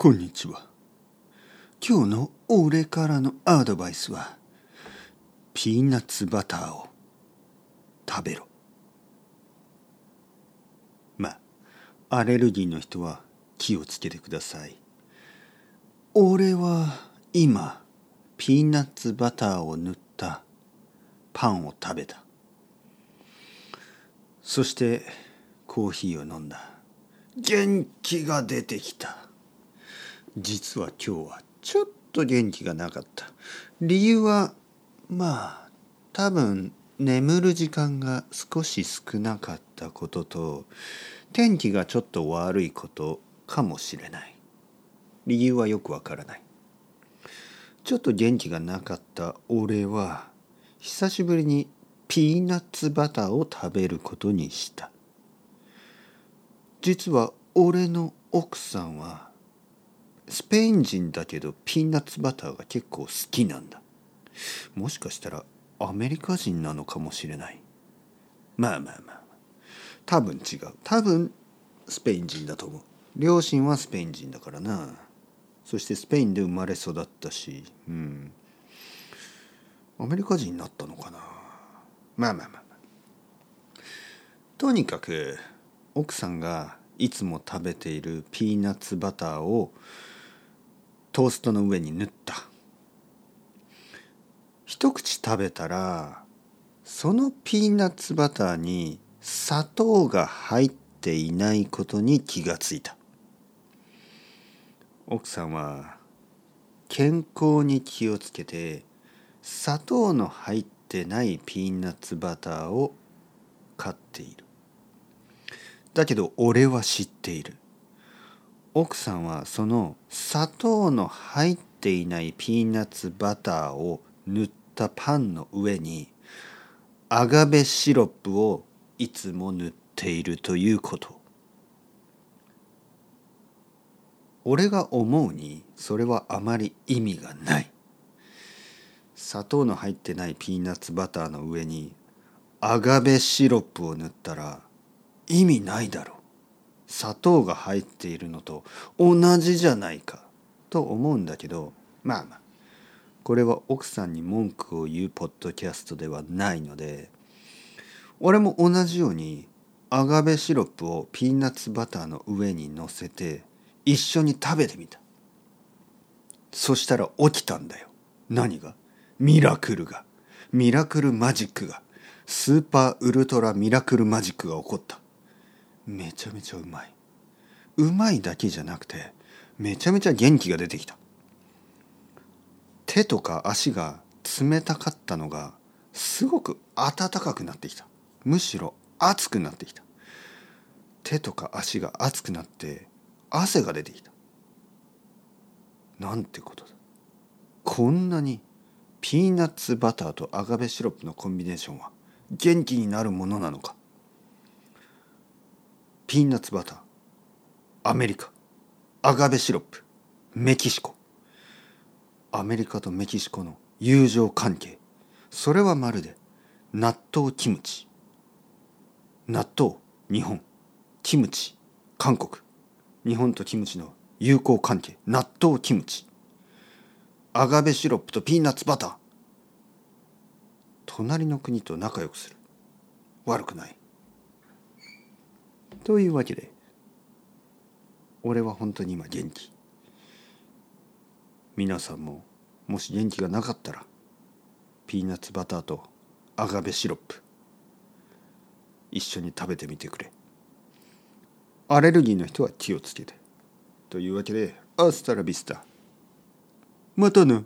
こんにちは。今日の俺からのアドバイスは、ピーナッツバターを食べろ。まあ、アレルギーの人は気をつけてください。俺は今、ピーナッツバターを塗ったパンを食べた。そしてコーヒーを飲んだ。元気が出てきた。実は今日はちょっと元気がなかった。理由はまあ多分眠る時間が少し少なかったことと天気がちょっと悪いことかもしれない。理由はよくわからない。ちょっと元気がなかった俺は久しぶりにピーナッツバターを食べることにした。実は俺の奥さんはスペイン人だけどピーナッツバターが結構好きなんだ。もしかしたらアメリカ人なのかもしれない。まあまあまあ多分違う。多分スペイン人だと思う。両親はスペイン人だからな。そしてスペインで生まれ育ったし。うん。アメリカ人になったのかな。まあまあまあ。とにかく奥さんがいつも食べているピーナッツバターをトーストの上に塗った。一口食べたらそのピーナッツバターに砂糖が入っていないことに気がついた。奥さんは健康に気をつけて砂糖の入ってないピーナッツバターを買っている。だけど俺は知っている。奥さんはその砂糖の入っていないピーナッツバターを塗ったパンの上にアガベシロップをいつも塗っているということ。俺が思うにそれはあまり意味がない。砂糖の入ってないピーナッツバターの上にアガベシロップを塗ったら意味ないだろう。砂糖が入っているのと同じじゃないかと思うんだけどまあまあこれは奥さんに文句を言うポッドキャストではないので俺も同じようにアガベシロップをピーナッツバターの上に乗せて一緒に食べてみた。そしたら起きたんだよ。何が？ミラクルが。ミラクルマジックが。スーパーウルトラミラクルマジックが起こった。めちゃめちゃうまい。うまいだけじゃなくてめちゃめちゃ元気が出てきた。手とか足が冷たかったのがすごく暖かくなってきた。むしろ熱くなってきた。手とか足が熱くなって汗が出てきた。なんてことだ。こんなにピーナッツバターとアガベシロップのコンビネーションは元気になるものなのか。ピーナッツバターアメリカアガベシロップメキシコ。アメリカとメキシコの友情関係。それはまるで納豆キムチ。納豆日本。キムチ韓国。日本とキムチの友好関係。納豆キムチ。アガベシロップとピーナッツバター。隣の国と仲良くする。悪くない。というわけで俺は本当に今元気。皆さんももし元気がなかったらピーナッツバターとアガベシロップ一緒に食べてみてくれ。アレルギーの人は気をつけて。というわけでアスタラビスタまたな